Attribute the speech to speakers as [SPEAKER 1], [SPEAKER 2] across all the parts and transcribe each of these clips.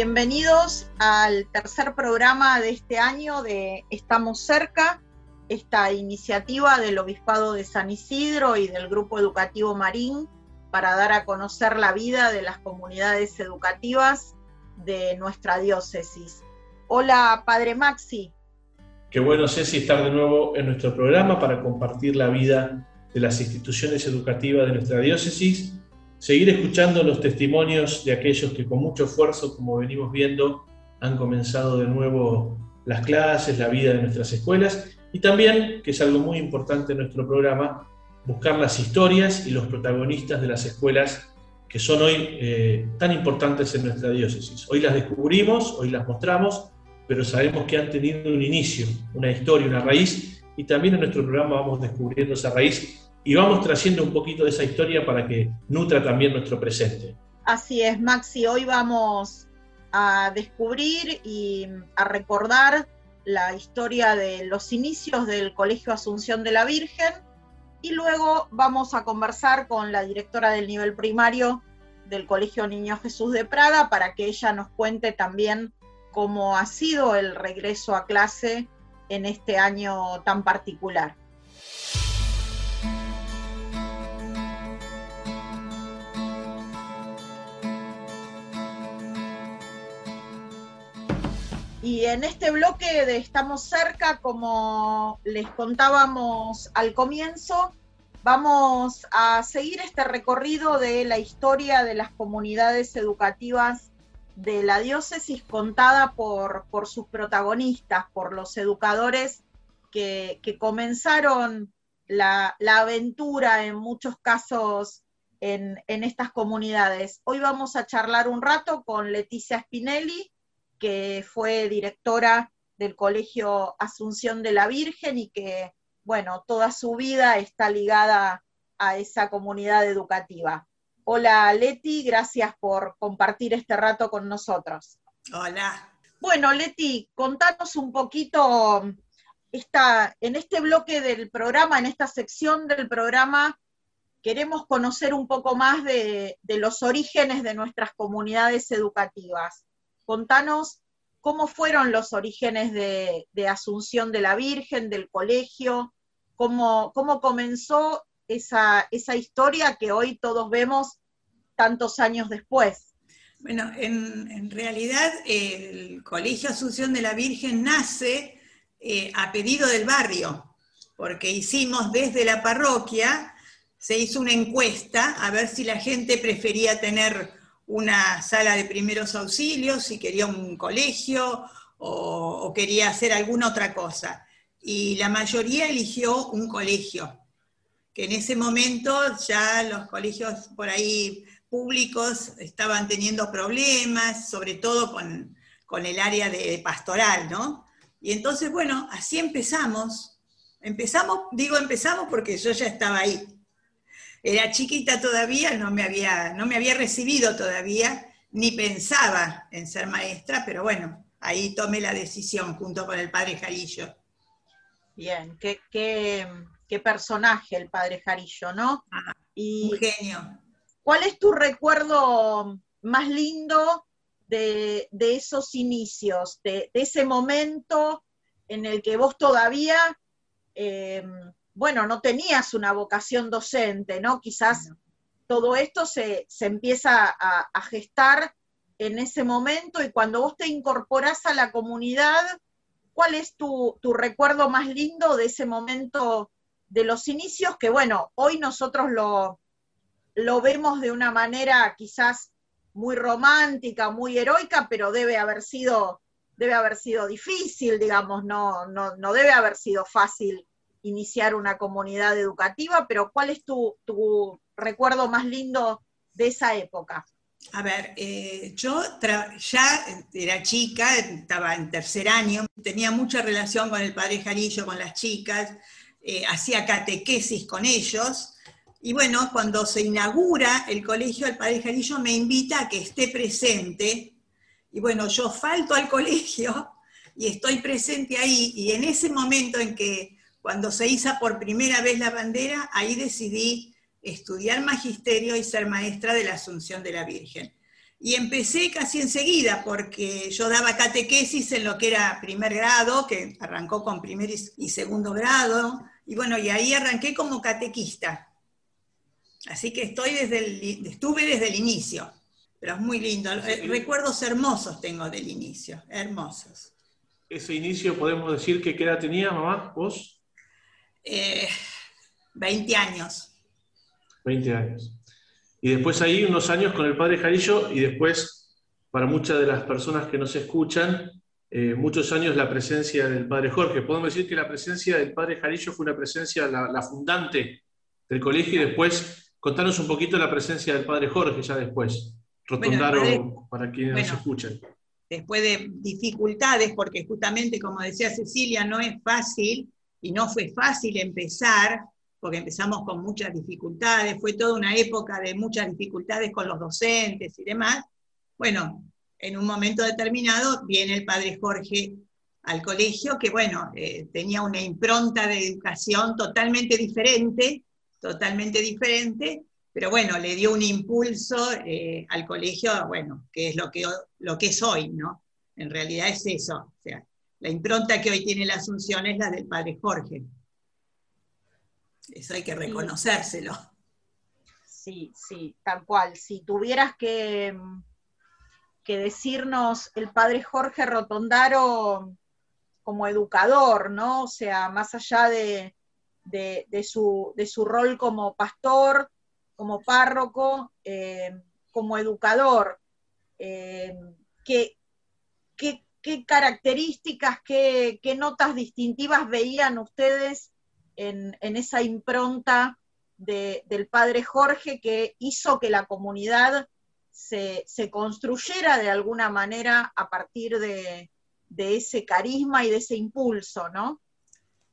[SPEAKER 1] Bienvenidos al tercer programa de este año de Estamos cerca, esta iniciativa del Obispado de San Isidro y del Grupo Educativo Marín para dar a conocer la vida de las comunidades educativas de nuestra diócesis. Hola, Padre Maxi.
[SPEAKER 2] Qué bueno, Ceci, estar de nuevo en nuestro programa para compartir la vida de las instituciones educativas de nuestra diócesis, seguir escuchando los testimonios de aquellos que con mucho esfuerzo, como venimos viendo, han comenzado de nuevo las clases, la vida de nuestras escuelas y también, que es algo muy importante en nuestro programa, buscar las historias y los protagonistas de las escuelas que son hoy eh, tan importantes en nuestra diócesis. Hoy las descubrimos, hoy las mostramos, pero sabemos que han tenido un inicio, una historia, una raíz, y también en nuestro programa vamos descubriendo esa raíz y vamos trayendo un poquito de esa historia para que nutra también nuestro presente.
[SPEAKER 1] Así es, Maxi, hoy vamos a descubrir y a recordar la historia de los inicios del Colegio Asunción de la Virgen y luego vamos a conversar con la directora del nivel primario del Colegio Niño Jesús de Praga para que ella nos cuente también cómo ha sido el regreso a clase en este año tan particular. Y en este bloque de Estamos cerca, como les contábamos al comienzo, vamos a seguir este recorrido de la historia de las comunidades educativas de la diócesis contada por, por sus protagonistas, por los educadores que, comenzaron la, aventura en muchos casos en, en estas comunidades. Hoy vamos a charlar un rato con Leticia Spinelli, que fue directora del Colegio Asunción de la Virgen y que, bueno, toda su vida está ligada a esa comunidad educativa. Hola Leti, gracias por compartir este rato con nosotros.
[SPEAKER 3] Hola.
[SPEAKER 1] Bueno, Leti, contanos un poquito esta, en este bloque del programa, en esta sección del programa, queremos conocer un poco más de, de los orígenes de nuestras comunidades educativas contanos cómo fueron los orígenes de, Asunción de la Virgen, del colegio, cómo, cómo comenzó esa, esa historia que hoy todos vemos tantos años después.
[SPEAKER 3] Bueno, en, realidad el Colegio Asunción de la Virgen nace eh, a pedido del barrio, porque hicimos desde la parroquia, se hizo una encuesta a ver si la gente prefería tener una sala de primeros auxilios, si quería un colegio o, quería hacer alguna otra cosa. Y la mayoría eligió un colegio, que en ese momento ya los colegios por ahí públicos estaban teniendo problemas, sobre todo con, con el área de pastoral, ¿no? Y entonces, bueno, así empezamos. Empezamos, digo empezamos porque yo ya estaba ahí era chiquita todavía, no me había, no me había recibido todavía, ni pensaba en ser maestra, pero bueno, ahí tomé la decisión junto con el padre Jarillo.
[SPEAKER 1] Bien, qué, qué, personaje el padre Jarillo, ¿no?
[SPEAKER 3] Ah, y un genio.
[SPEAKER 1] ¿Cuál es tu recuerdo más lindo de, esos inicios, de, ese momento en el que vos todavía eh, bueno, no tenías una vocación docente, ¿no? Quizás todo esto se, empieza a, gestar en ese momento y cuando vos te incorporás a la comunidad, ¿cuál es tu, recuerdo más lindo de ese momento de los inicios? Que bueno, hoy nosotros lo, lo vemos de una manera quizás muy romántica, muy heroica, pero debe haber sido, debe haber sido difícil, digamos, no, no, no debe haber sido fácil iniciar una comunidad educativa, pero ¿cuál es tu, recuerdo más lindo de esa época?
[SPEAKER 3] A ver, eh, yo ya era chica, estaba en tercer año, tenía mucha relación con el padre Jarillo, con las chicas, eh, hacía catequesis con ellos, y bueno, cuando se inaugura el colegio, el padre Jarillo me invita a que esté presente, y bueno, yo falto al colegio y estoy presente ahí, y en ese momento en que cuando se hizo por primera vez la bandera, ahí decidí estudiar magisterio y ser maestra de la Asunción de la Virgen. Y empecé casi enseguida, porque yo daba catequesis en lo que era primer grado, que arrancó con primer y segundo grado, y bueno, y ahí arranqué como catequista. Así que estoy desde el, estuve desde el inicio, pero es muy lindo. Recuerdos hermosos tengo del inicio, hermosos.
[SPEAKER 2] Ese inicio podemos decir que qué edad tenía, mamá, vos?
[SPEAKER 3] 20 eh, años.
[SPEAKER 2] 20 años. Y después ahí unos años con el padre Jarillo y después, para muchas de las personas que nos escuchan, eh, muchos años la presencia del padre Jorge. Podemos decir que la presencia del padre Jarillo fue una presencia, la, fundante del colegio y después contanos un poquito la presencia del padre Jorge ya después. Rotondaro para quienes nos escuchan.
[SPEAKER 3] Después de dificultades, porque justamente como decía Cecilia, no es fácil y no fue fácil empezar porque empezamos con muchas dificultades, fue toda una época de muchas dificultades con los docentes y demás. Bueno, en un momento determinado viene el padre Jorge al colegio, que bueno, eh, tenía una impronta de educación totalmente diferente, totalmente diferente, pero bueno, le dio un impulso eh, al colegio, bueno, que es lo que, lo que es hoy, ¿no? En realidad es eso, o sea, la impronta que hoy tiene la Asunción es la del padre Jorge. Eso hay que reconocérselo.
[SPEAKER 1] Sí, sí, tal cual. Si tuvieras que, que decirnos el padre Jorge Rotondaro como educador, ¿no? O sea, más allá de, su, rol como pastor, como párroco, eh, como educador, eh, ¿qué, características, qué, qué notas distintivas veían ustedes en, esa impronta del padre Jorge que hizo que la comunidad se, construyera de alguna manera a partir de, ese carisma y de ese impulso, ¿no?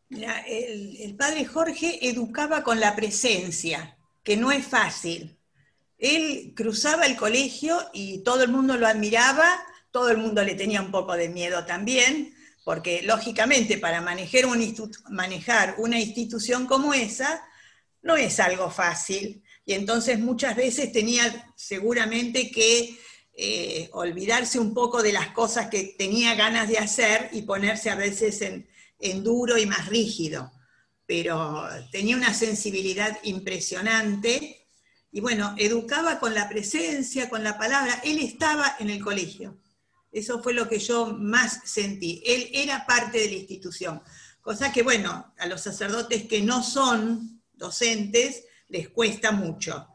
[SPEAKER 3] el, padre Jorge educaba con la presencia, que no es fácil. Él cruzaba el colegio y todo el mundo lo admiraba, todo el mundo le tenía un poco de miedo también, porque lógicamente para manejar, una institución como esa no es algo fácil, y entonces muchas veces tenía seguramente que eh, olvidarse un poco de las cosas que tenía ganas de hacer y ponerse a veces en, en duro y más rígido, pero tenía una sensibilidad impresionante. Y bueno, educaba con la presencia, con la palabra, él estaba en el colegio. Eso fue lo que yo más sentí. Él era parte de la institución. Cosa que, bueno, a los sacerdotes que no son docentes les cuesta mucho.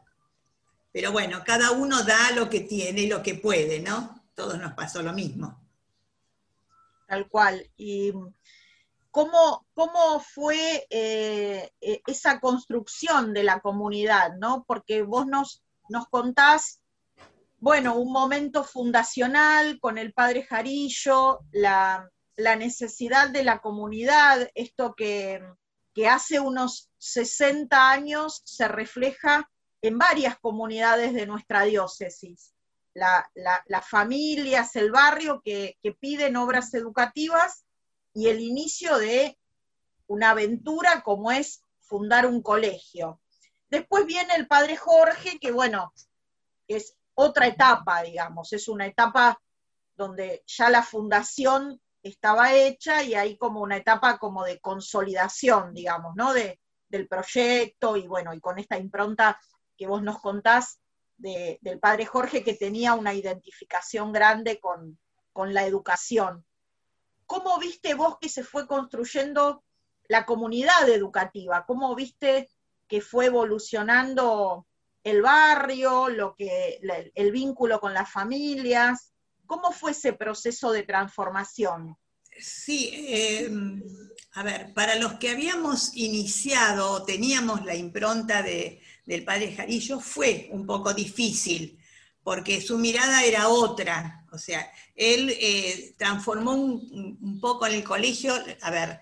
[SPEAKER 3] Pero bueno, cada uno da lo que tiene y lo que puede, ¿no? Todos nos pasó lo mismo.
[SPEAKER 1] Tal cual. ¿Y cómo, cómo fue eh, esa construcción de la comunidad, ¿no? Porque vos nos, nos contás bueno, un momento fundacional con el padre Jarillo, la, necesidad de la comunidad, esto que, hace unos 60 años se refleja en varias comunidades de nuestra diócesis. las familias, el barrio que, que, piden obras educativas y el inicio de una aventura como es fundar un colegio. Después viene el padre Jorge, que bueno, es otra etapa, digamos, es una etapa donde ya la fundación estaba hecha y hay como una etapa como de consolidación, digamos, ¿no? De, del proyecto y bueno, y con esta impronta que vos nos contás del padre Jorge que tenía una identificación grande con, con la educación. ¿Cómo viste vos que se fue construyendo la comunidad educativa? ¿Cómo viste que fue evolucionando el barrio, lo que, el vínculo con las familias. ¿Cómo fue ese proceso de transformación?
[SPEAKER 3] Sí, em, a ver, para los que habíamos iniciado, teníamos la impronta de, del padre Jarillo, fue un poco difícil, porque su mirada era otra. O sea, él eh, transformó un, un, poco en el colegio, a ver,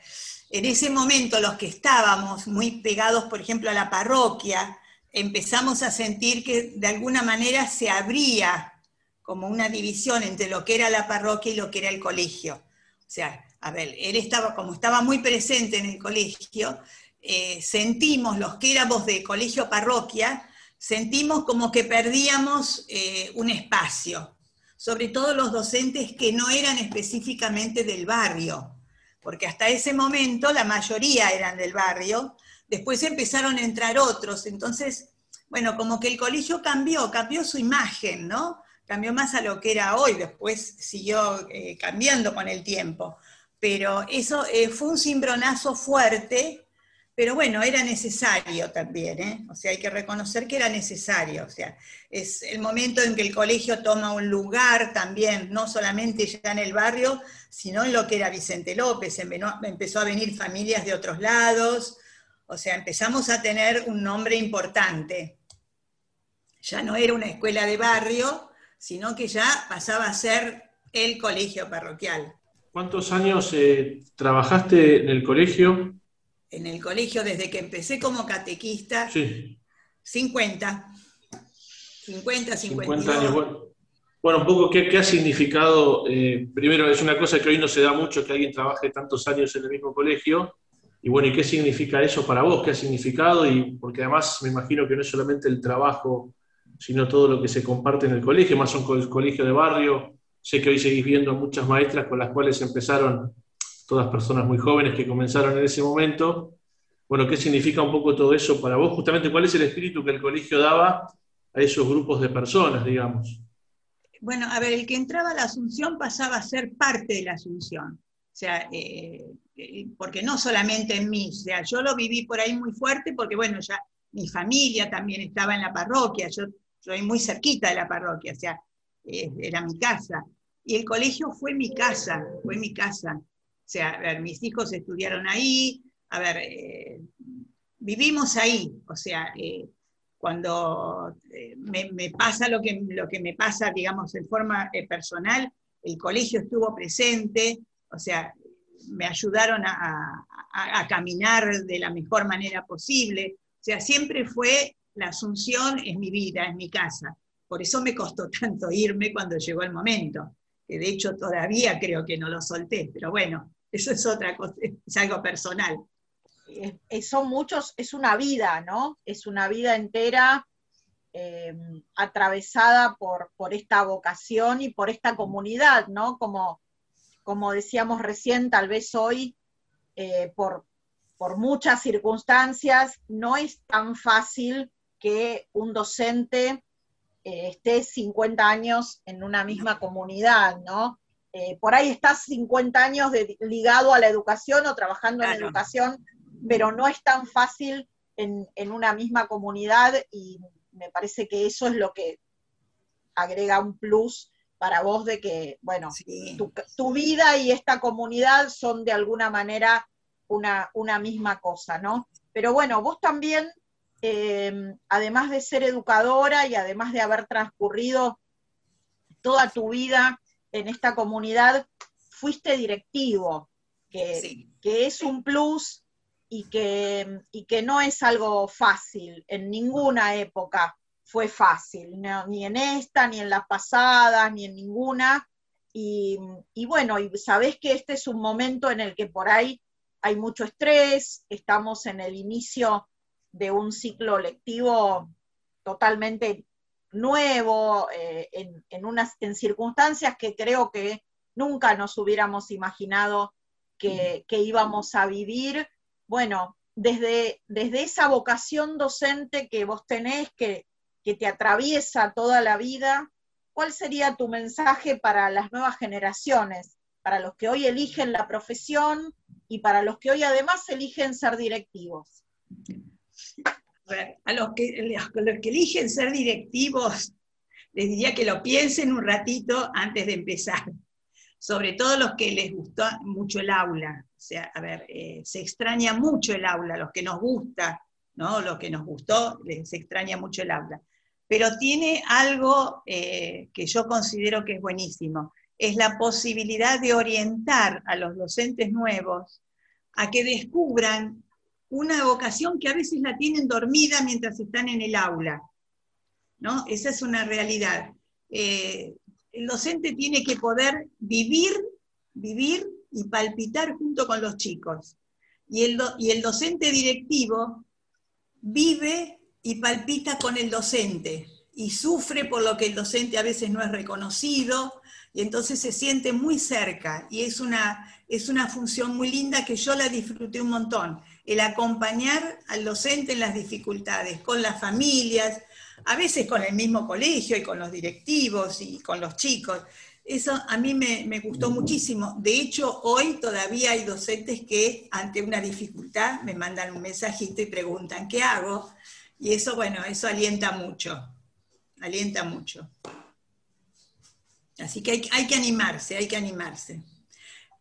[SPEAKER 3] en ese momento los que estábamos muy pegados, por ejemplo, a la parroquia, empezamos a sentir que de alguna manera se abría como una división entre lo que era la parroquia y lo que era el colegio. O sea, a ver, él estaba, como estaba muy presente en el colegio, eh, sentimos los que éramos de colegio parroquia, sentimos como que perdíamos eh, un espacio, sobre todo los docentes que no eran específicamente del barrio, porque hasta ese momento la mayoría eran del barrio, después empezaron a entrar otros, entonces, bueno, como que el colegio cambió, cambió su imagen, ¿no? Cambió más a lo que era hoy, después siguió eh, cambiando con el tiempo. Pero eso eh, fue un cimbronazo fuerte pero bueno, era necesario también, ¿eh? o sea, hay que reconocer que era necesario, o sea, es el momento en que el colegio toma un lugar también, no solamente ya en el barrio, sino en lo que era Vicente López, empezó a venir familias de otros lados, o sea, empezamos a tener un nombre importante. Ya no era una escuela de barrio, sino que ya pasaba a ser el colegio parroquial.
[SPEAKER 2] ¿Cuántos años eh, trabajaste en el colegio?
[SPEAKER 3] en el colegio desde que empecé como catequista.
[SPEAKER 2] Sí.
[SPEAKER 3] 50. 50, 50
[SPEAKER 2] años. Bueno. un poco, ¿qué, ha significado? Eh, primero, es una cosa que hoy no se da mucho que alguien trabaje tantos años en el mismo colegio. Y bueno, ¿y qué significa eso para vos? ¿Qué ha significado? Y porque además me imagino que no es solamente el trabajo, sino todo lo que se comparte en el colegio, más un colegio de barrio. Sé que hoy seguís viendo muchas maestras con las cuales empezaron todas personas muy jóvenes que comenzaron en ese momento. Bueno, ¿qué significa un poco todo eso para vos? Justamente, ¿cuál es el espíritu que el colegio daba a esos grupos de personas, digamos?
[SPEAKER 3] Bueno, a ver, el que entraba a la Asunción pasaba a ser parte de la Asunción. O sea, eh, eh, porque no solamente en mí, o sea, yo lo viví por ahí muy fuerte porque, bueno, ya mi familia también estaba en la parroquia, yo soy muy cerquita de la parroquia, o sea, eh, era mi casa. Y el colegio fue mi casa, fue mi casa. O sea, a ver, mis hijos estudiaron ahí, a ver, eh, vivimos ahí, o sea, eh, cuando eh, me, pasa lo que, lo que me pasa, digamos, en forma personal, el colegio estuvo presente, o sea, me ayudaron a, caminar de la mejor manera posible, o sea, siempre fue la asunción en mi vida, en mi casa. Por eso me costó tanto irme cuando llegó el momento, que de hecho todavía creo que no lo solté, pero bueno, eso es otra cosa, es algo personal.
[SPEAKER 1] son muchos, es una vida, ¿no? Es una vida entera eh, atravesada por, por, esta vocación y por esta comunidad, ¿no? Como, como decíamos recién, tal vez hoy, eh, por, por muchas circunstancias, no es tan fácil que un docente eh, esté 50 años en una misma comunidad, ¿no? Eh, por ahí estás 50 años ligado a la educación o trabajando en educación, pero no es tan fácil en, una misma comunidad y me parece que eso es lo que agrega un plus para vos de que, bueno, tu, vida y esta comunidad son de alguna manera una, una misma cosa, ¿no? Pero bueno, vos también, eh, además de ser educadora y además de haber transcurrido toda tu vida en esta comunidad fuiste directivo, que, es un plus y que, que, no es algo fácil, en ninguna época fue fácil, ni en esta, ni en las pasadas, ni en ninguna. Y, bueno, y sabés que este es un momento en el que por ahí hay mucho estrés, estamos en el inicio de un ciclo lectivo totalmente nuevo, eh, en, unas, en circunstancias que creo que nunca nos hubiéramos imaginado que, íbamos a vivir. Bueno, desde, desde, esa vocación docente que vos tenés, que, que te atraviesa toda la vida, ¿cuál sería tu mensaje para las nuevas generaciones, para los que hoy eligen la profesión y para los que hoy además eligen ser directivos?
[SPEAKER 3] a los que, los que eligen ser directivos, les diría que lo piensen un ratito antes de empezar. Sobre todo los que les gustó mucho el aula. O sea, a ver, eh, se extraña mucho el aula, los que nos gusta, ¿no? Los que nos gustó, les extraña mucho el aula. Pero tiene algo eh, que yo considero que es buenísimo. Es la posibilidad de orientar a los docentes nuevos a que descubran una vocación que a veces la tienen dormida mientras están en el aula. ¿no? Esa es una realidad. Eh, el docente tiene que poder vivir, vivir y palpitar junto con los chicos. Y el, y el docente directivo vive y palpita con el docente y sufre por lo que el docente a veces no es reconocido y entonces se siente muy cerca y es una, es una función muy linda que yo la disfruté un montón, el acompañar al docente en las dificultades, con las familias, a veces con el mismo colegio y con los directivos y con los chicos. Eso a mí me, me, gustó muchísimo. De hecho, hoy todavía hay docentes que ante una dificultad me mandan un mensajito y preguntan, ¿qué hago? Y eso, bueno, eso alienta mucho, alienta mucho. Así que hay, hay, que animarse, hay que animarse.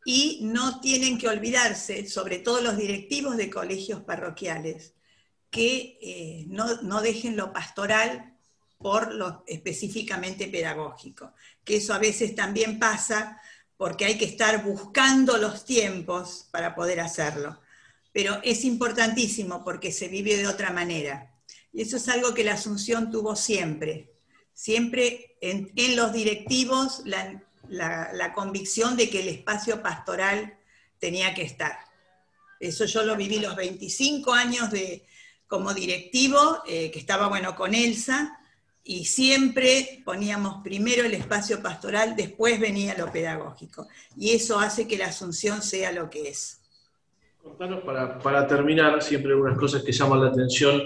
[SPEAKER 3] Y no tienen que olvidarse, sobre todo los directivos de colegios parroquiales, que eh, no, no, dejen lo pastoral por lo específicamente pedagógico, que eso a veces también pasa porque hay que estar buscando los tiempos para poder hacerlo. Pero es importantísimo porque se vive de otra manera. Y eso es algo que la Asunción tuvo siempre. Siempre en, los directivos la, la, la, convicción de que el espacio pastoral tenía que estar. Eso yo lo viví los 25 años de, como directivo, eh, que estaba bueno con Elsa, y siempre poníamos primero el espacio pastoral, después venía lo pedagógico. Y eso hace que la Asunción sea lo que es.
[SPEAKER 2] Contanos para, terminar, siempre unas cosas que llaman la atención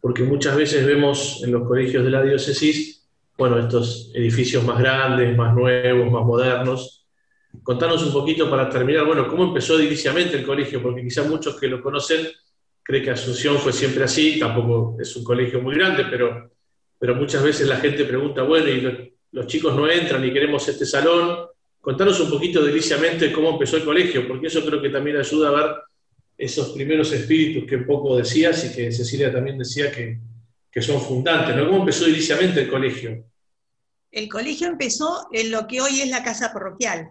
[SPEAKER 2] porque muchas veces vemos en los colegios de la diócesis, bueno, estos edificios más grandes, más nuevos, más modernos. Contanos un poquito para terminar, bueno, cómo empezó inicialmente el colegio, porque quizá muchos que lo conocen creen que Asunción fue siempre así, tampoco es un colegio muy grande, pero, pero muchas veces la gente pregunta, bueno, y los, chicos no entran y queremos este salón. Contanos un poquito deliciamente cómo empezó el colegio, porque eso creo que también ayuda a ver esos primeros espíritus que un poco decías y que Cecilia también decía que, que son fundantes. ¿Cómo empezó inicialmente el colegio?
[SPEAKER 3] El colegio empezó en lo que hoy es la casa parroquial.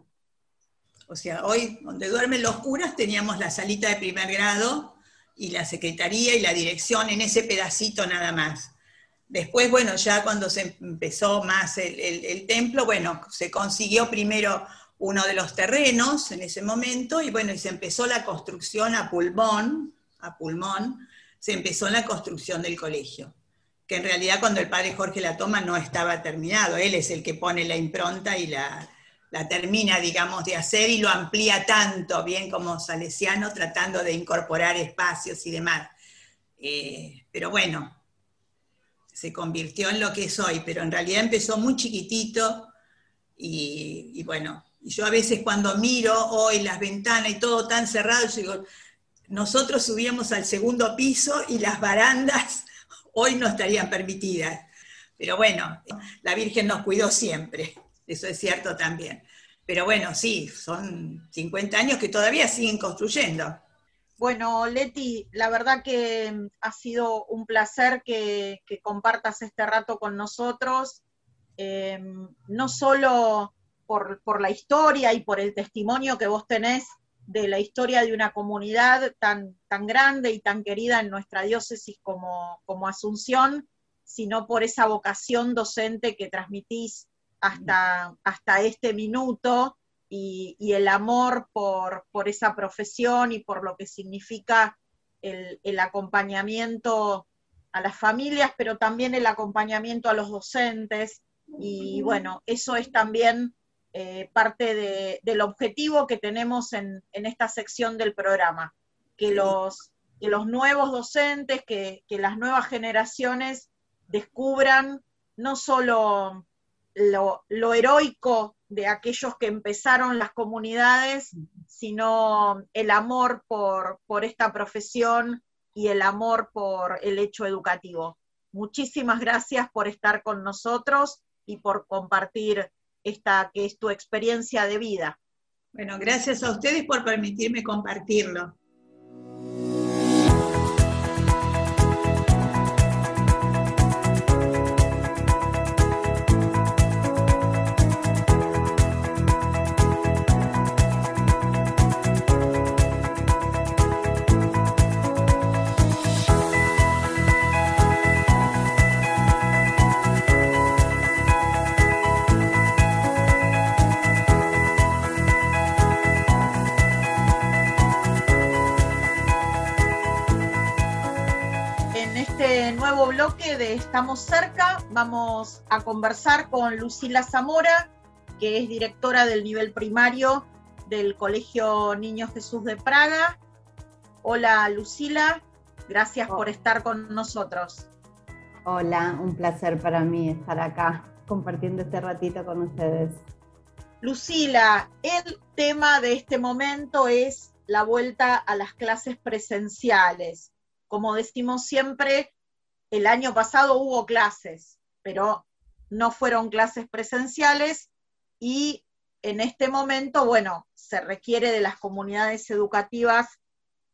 [SPEAKER 3] O sea, hoy donde duermen los curas teníamos la salita de primer grado y la secretaría y la dirección en ese pedacito nada más. Después, bueno, ya cuando se empezó más el, templo, bueno, se consiguió primero uno de los terrenos en ese momento, y bueno, y se empezó la construcción a pulmón, a pulmón, se empezó la construcción del colegio, que en realidad cuando el padre Jorge la toma no estaba terminado, él es el que pone la impronta y la, la termina, digamos, de hacer y lo amplía tanto, bien como Salesiano, tratando de incorporar espacios y demás. Eh, pero bueno, se convirtió en lo que es hoy, pero en realidad empezó muy chiquitito y, y bueno, yo a veces cuando miro hoy las ventanas y todo tan cerrado, yo digo, nosotros subíamos al segundo piso y las barandas hoy no estarían permitidas. Pero bueno, la Virgen nos cuidó siempre, eso es cierto también. Pero bueno, sí, son 50 años que todavía siguen construyendo.
[SPEAKER 1] Bueno, Leti, la verdad que ha sido un placer que, compartas este rato con nosotros. Eh, no solo por, por, la historia y por el testimonio que vos tenés de la historia de una comunidad tan, tan grande y tan querida en nuestra diócesis como, como Asunción, sino por esa vocación docente que transmitís hasta, hasta este minuto y, y el amor por, por, esa profesión y por lo que significa el, el acompañamiento a las familias, pero también el acompañamiento a los docentes. Y bueno, eso es también eh, parte de, del objetivo que tenemos en, en, esta sección del programa, que los, que los nuevos docentes, que, que, las nuevas generaciones descubran no solo lo, lo, heroico de aquellos que empezaron las comunidades, sino el amor por, por esta profesión y el amor por el hecho educativo. Muchísimas gracias por estar con nosotros y por compartir esta que es tu experiencia de vida.
[SPEAKER 3] Bueno, gracias a ustedes por permitirme compartirlo.
[SPEAKER 1] Bloque de Estamos cerca vamos a conversar con Lucila Zamora, que es directora del nivel primario del Colegio Niño Jesús de Praga. Hola Lucila, gracias por estar con nosotros.
[SPEAKER 4] Hola, un placer para mí estar acá compartiendo este ratito con ustedes.
[SPEAKER 1] Lucila, el tema de este momento es la vuelta a las clases presenciales. Como decimos siempre, el año pasado hubo clases, pero no fueron clases presenciales y en este momento, bueno, se requiere de las comunidades educativas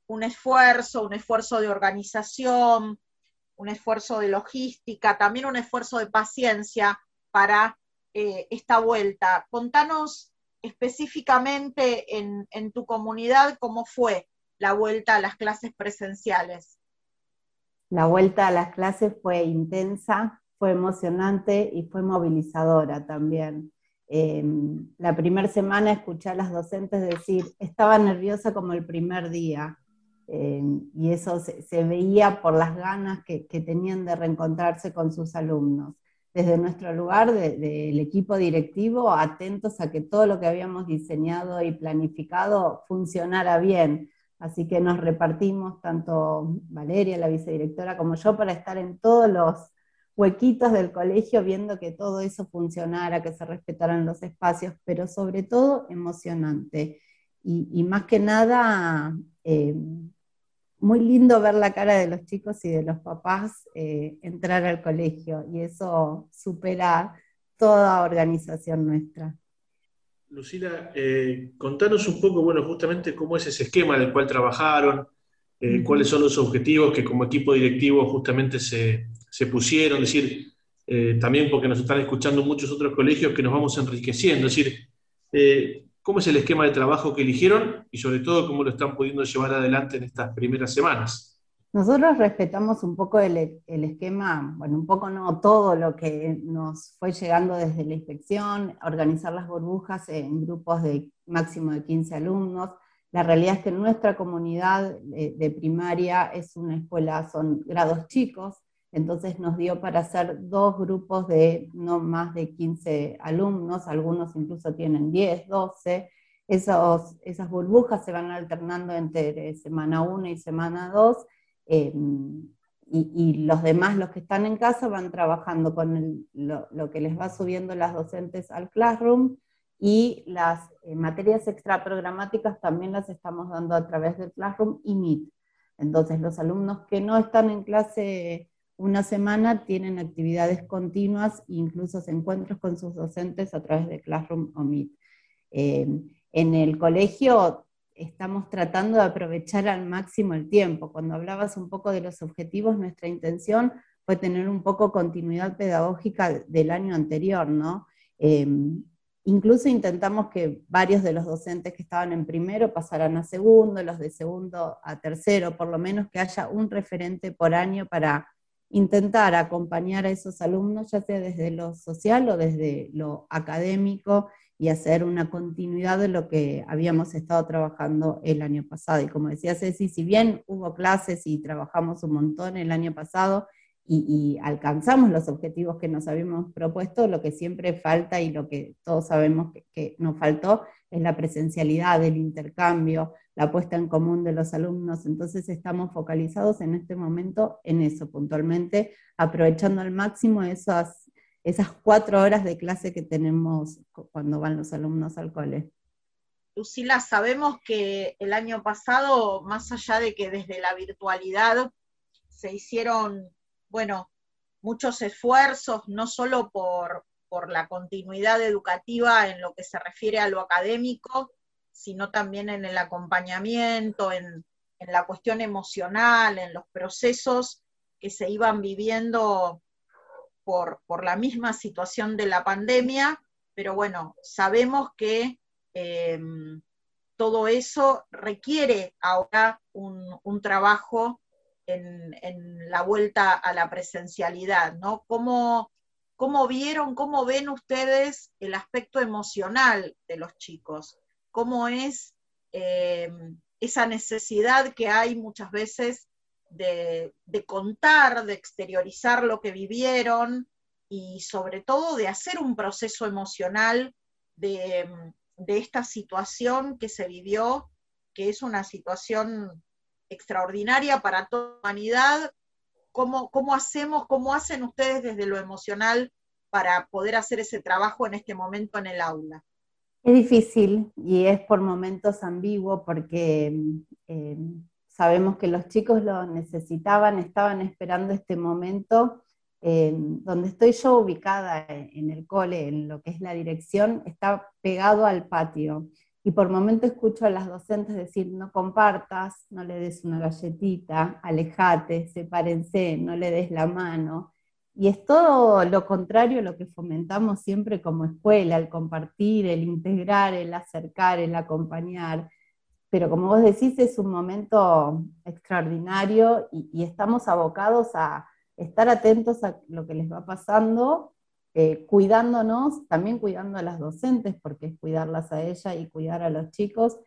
[SPEAKER 1] un esfuerzo, un esfuerzo de organización, un esfuerzo de logística, también un esfuerzo de paciencia para eh, esta vuelta. Contanos específicamente en, en tu comunidad cómo fue la vuelta a las clases presenciales.
[SPEAKER 4] La vuelta a las clases fue intensa, fue emocionante y fue movilizadora también. Em, la primera semana escuché a las docentes decir, estaba nerviosa como el primer día, em, y eso se, veía por las ganas que, tenían de reencontrarse con sus alumnos. Desde nuestro lugar, del equipo directivo, atentos a que todo lo que habíamos diseñado y planificado funcionara bien. Así que nos repartimos, tanto Valeria, la vicedirectora, como yo, para estar en todos los huequitos del colegio viendo que todo eso funcionara, que se respetaran los espacios, pero sobre todo emocionante. Y, más que nada, eh, muy lindo ver la cara de los chicos y de los papás eh, entrar al colegio, y eso supera toda organización nuestra.
[SPEAKER 2] Lucila, eh, contanos un poco, bueno, justamente cómo es ese esquema del cual trabajaron, eh, cuáles son los objetivos que como equipo directivo justamente se, pusieron, es decir, eh, también porque nos están escuchando muchos otros colegios que nos vamos enriqueciendo, es decir, cómo es el esquema de trabajo que eligieron y sobre todo cómo lo están pudiendo llevar adelante en estas primeras semanas.
[SPEAKER 4] Nosotros respetamos un poco el, esquema, bueno, un poco no todo lo que nos fue llegando desde la inspección, organizar las burbujas en grupos de máximo de 15 alumnos. La realidad es que nuestra comunidad de, primaria es una escuela, son grados chicos, entonces nos dio para hacer dos grupos de no más de 15 alumnos, algunos incluso tienen 10, 12. Esos, esas burbujas se van alternando entre semana 1 y semana 2 Em, y, los demás, los que están en casa, van trabajando con lo, que les va subiendo las docentes al Classroom y las eh, materias extraprogramáticas también las estamos dando a través del Classroom y Meet. Entonces, los alumnos que no están en clase una semana tienen actividades continuas incluso encuentros con sus docentes a través de Classroom o Meet. Em, en el colegio estamos tratando de aprovechar al máximo el tiempo. Cuando hablabas un poco de los objetivos, nuestra intención fue tener un poco continuidad pedagógica del año anterior, ¿no? Em, incluso intentamos que varios de los docentes que estaban en primero pasaran a segundo, los de segundo a tercero, por lo menos que haya un referente por año para intentar acompañar a esos alumnos, ya sea desde lo social o desde lo académico, y hacer una continuidad de lo que habíamos estado trabajando el año pasado. Y como decía Ceci, si bien hubo clases y trabajamos un montón el año pasado y, alcanzamos los objetivos que nos habíamos propuesto, lo que siempre falta y lo que todos sabemos que, que nos faltó es la presencialidad, el intercambio, la puesta en común de los alumnos. Entonces estamos focalizados en este momento en eso puntualmente, aprovechando al máximo esas esas cuatro horas de clase que tenemos cuando van los alumnos al cole.
[SPEAKER 1] Lucila, sabemos que el año pasado, más allá de que desde la virtualidad se hicieron, bueno, muchos esfuerzos, no solo por, por la continuidad educativa en lo que se refiere a lo académico, sino también en el acompañamiento, en, en la cuestión emocional, en los procesos que se iban viviendo por, la misma situación de la pandemia, pero bueno, sabemos que em, todo eso requiere ahora un, trabajo en, la vuelta a la presencialidad, ¿no? ¿Cómo, ¿Cómo, vieron, cómo ven ustedes el aspecto emocional de los chicos? ¿Cómo es em, esa necesidad que hay muchas veces de, contar, de exteriorizar lo que vivieron y sobre todo de hacer un proceso emocional de, esta situación que se vivió, que es una situación extraordinaria para toda la humanidad. ¿Cómo, ¿Cómo hacemos, cómo hacen ustedes desde lo emocional para poder hacer ese trabajo en este momento en el aula?
[SPEAKER 4] Es difícil y es por momentos ambiguo porque eh, sabemos que los chicos lo necesitaban, estaban esperando este momento. Eh, donde estoy yo ubicada en el cole, en lo que es la dirección, está pegado al patio. Y por momentos escucho a las docentes decir, no compartas, no le des una galletita, alejate, sepárense, no le des la mano. Y es todo lo contrario a lo que fomentamos siempre como escuela, el compartir, el integrar, el acercar, el acompañar. Pero como vos decís, es un momento extraordinario y, estamos abocados a estar atentos a lo que les va pasando, eh, cuidándonos, también cuidando a las docentes, porque es cuidarlas a ella y cuidar a los chicos,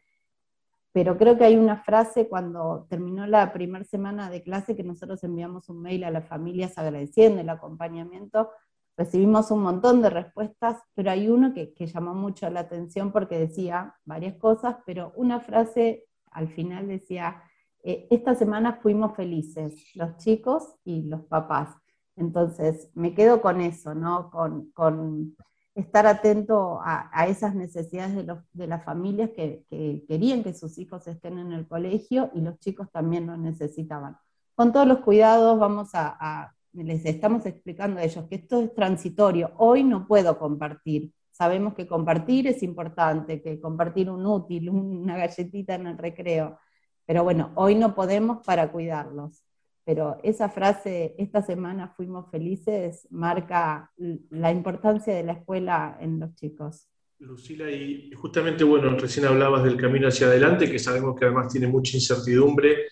[SPEAKER 4] pero creo que hay una frase cuando terminó la primera semana de clase que nosotros enviamos un mail a las familias agradeciendo el acompañamiento, recibimos un montón de respuestas, pero hay uno que, llamó mucho la atención porque decía varias cosas, pero una frase al final decía, eh, esta semana fuimos felices, los chicos y los papás. Entonces, me quedo con eso, ¿no? Con, con estar atento a, esas necesidades de, las familias que, querían que sus hijos estén en el colegio y los chicos también lo necesitaban. Con todos los cuidados vamos a, les estamos explicando a ellos que esto es transitorio, hoy no puedo compartir. Sabemos que compartir es importante, que compartir un útil, una galletita en el recreo, pero bueno, hoy no podemos para cuidarlos pero esa frase, esta semana fuimos felices, marca la importancia de la escuela en los chicos.
[SPEAKER 2] Lucila, y justamente, bueno, recién hablabas del camino hacia adelante, que sabemos que además tiene mucha incertidumbre.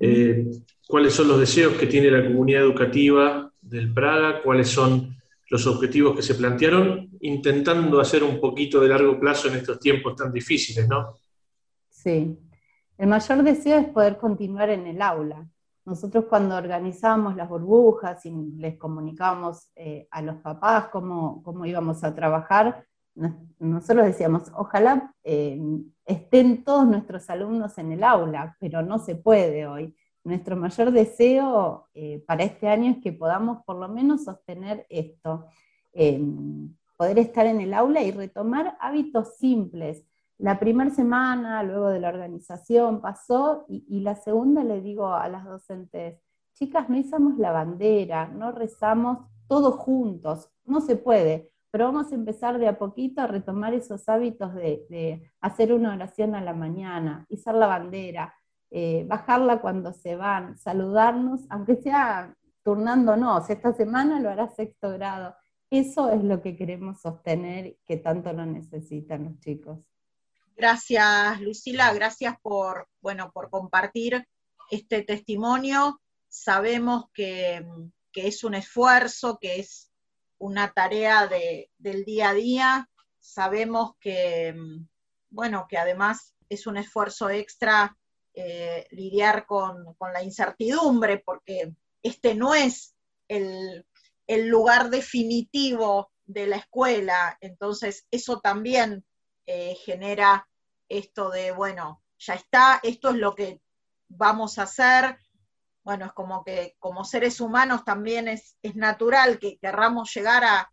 [SPEAKER 2] Eh, ¿Cuáles son los deseos que tiene la comunidad educativa del Praga? ¿Cuáles son los objetivos que se plantearon, intentando hacer un poquito de largo plazo en estos tiempos tan difíciles, ¿no?
[SPEAKER 4] Sí. El mayor deseo es poder continuar en el aula, nosotros cuando organizábamos las burbujas y les comunicábamos eh, a los papás cómo, cómo, íbamos a trabajar, nosotros decíamos, ojalá eh, estén todos nuestros alumnos en el aula, pero no se puede hoy. Nuestro mayor deseo eh, para este año es que podamos por lo menos sostener esto, poder estar en el aula y retomar hábitos simples la primera semana, luego de la organización, pasó y, la segunda le digo a las docentes, chicas, no hicimos la bandera, no rezamos todos juntos, no se puede, pero vamos a empezar de a poquito a retomar esos hábitos de, hacer una oración a la mañana, izar la bandera, eh, bajarla cuando se van, saludarnos, aunque sea turnándonos, esta semana lo hará sexto grado. Eso es lo que queremos sostener, que tanto lo necesitan los chicos.
[SPEAKER 1] Gracias, Lucila, gracias por, bueno, por compartir este testimonio. Sabemos que, es un esfuerzo, que es una tarea del día a día. Sabemos que, bueno, que además es un esfuerzo extra eh, lidiar con, la incertidumbre, porque este no es el, el lugar definitivo de la escuela, entonces eso también eh, genera esto de, bueno, ya está, esto es lo que vamos a hacer. Bueno, es como que como seres humanos también es, natural que querramos llegar a,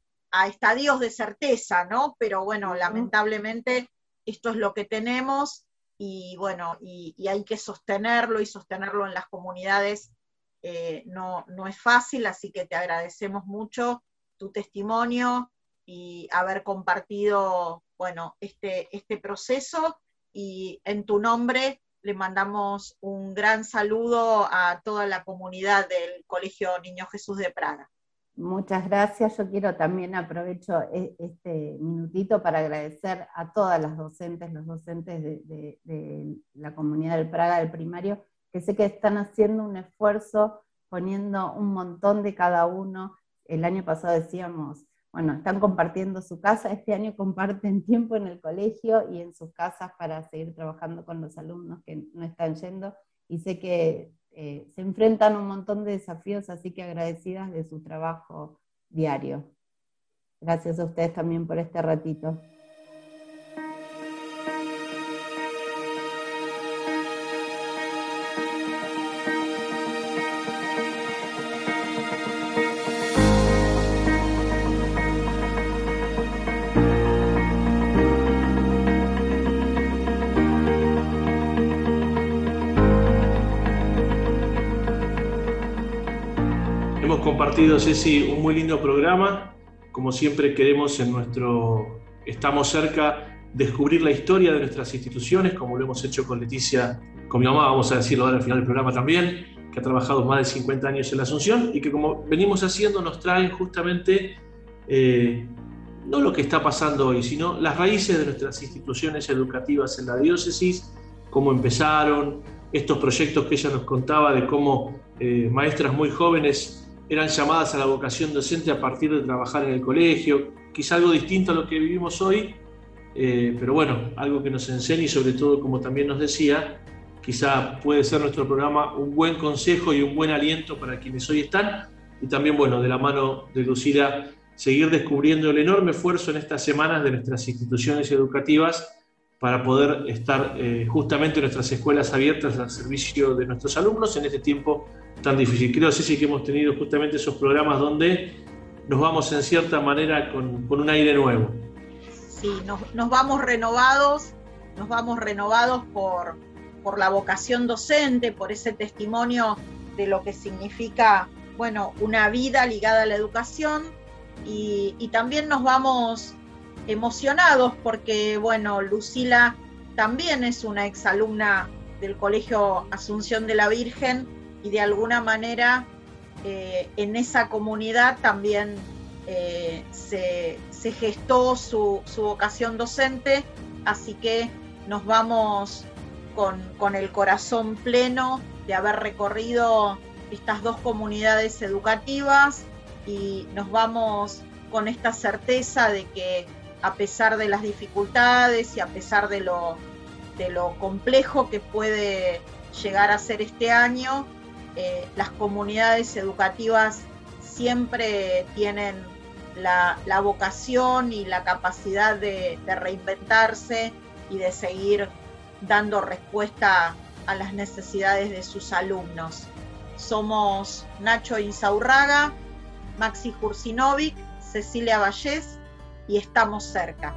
[SPEAKER 1] estadios de certeza, ¿no? Pero bueno, lamentablemente esto es lo que tenemos y bueno, y, hay que sostenerlo y sostenerlo en las comunidades eh, no, no es fácil, así que te agradecemos mucho tu testimonio y haber compartido bueno, este, este proceso y en tu nombre le mandamos un gran saludo a toda la comunidad del Colegio Niño Jesús de Praga.
[SPEAKER 4] Muchas gracias. Yo quiero también aprovecho e, este minutito para agradecer a todas las docentes, los docentes de, de la comunidad del Praga del primario, que sé que están haciendo un esfuerzo poniendo un montón de cada uno. El año pasado decíamos, bueno, están compartiendo su casa, este año comparten tiempo en el colegio y en sus casas para seguir trabajando con los alumnos que no están yendo y sé que eh, se enfrentan a un montón de desafíos, así que agradecidas de su trabajo diario. Gracias a ustedes también por este ratito.
[SPEAKER 2] Compartido, Ceci, un muy lindo programa. Como siempre queremos en nuestro Estamos cerca descubrir la historia de nuestras instituciones, como lo hemos hecho con Leticia, con mi mamá, vamos a decirlo ahora al final del programa también, que ha trabajado más de 50 años en la Asunción y que como venimos haciendo nos traen justamente eh, no lo que está pasando hoy, sino las raíces de nuestras instituciones educativas en la diócesis, cómo empezaron, estos proyectos que ella nos contaba de cómo eh, maestras muy jóvenes eran llamadas a la vocación docente a partir de trabajar en el colegio, quizá algo distinto a lo que vivimos hoy, eh, pero bueno, algo que nos enseña y sobre todo, como también nos decía, quizá puede ser nuestro programa un buen consejo y un buen aliento para quienes hoy están. Y también, bueno, de la mano de Lucila, seguir descubriendo el enorme esfuerzo en estas semanas de nuestras instituciones educativas para poder estar eh, justamente en nuestras escuelas abiertas al servicio de nuestros alumnos en este tiempo tan difícil. Creo, sí, que hemos tenido justamente esos programas donde nos vamos en cierta manera con, un aire nuevo.
[SPEAKER 1] Sí, nos, vamos renovados, nos vamos renovados por, por la vocación docente, por ese testimonio de lo que significa, bueno, una vida ligada a la educación y, y también nos vamos emocionados porque, bueno, Lucila también es una exalumna del Colegio Asunción de la Virgen y de alguna manera eh, en esa comunidad también eh, se, gestó su, vocación docente, así que nos vamos con, el corazón pleno de haber recorrido estas dos comunidades educativas y nos vamos con esta certeza de que a pesar de las dificultades y a pesar de lo, de lo complejo que puede llegar a ser este año, eh, las comunidades educativas siempre tienen la, vocación y la capacidad de, reinventarse y de seguir dando respuesta a las necesidades de sus alumnos. Somos Nacho Insaurraga, Maxi Jursinovic, Cecilia Vallés y estamos cerca.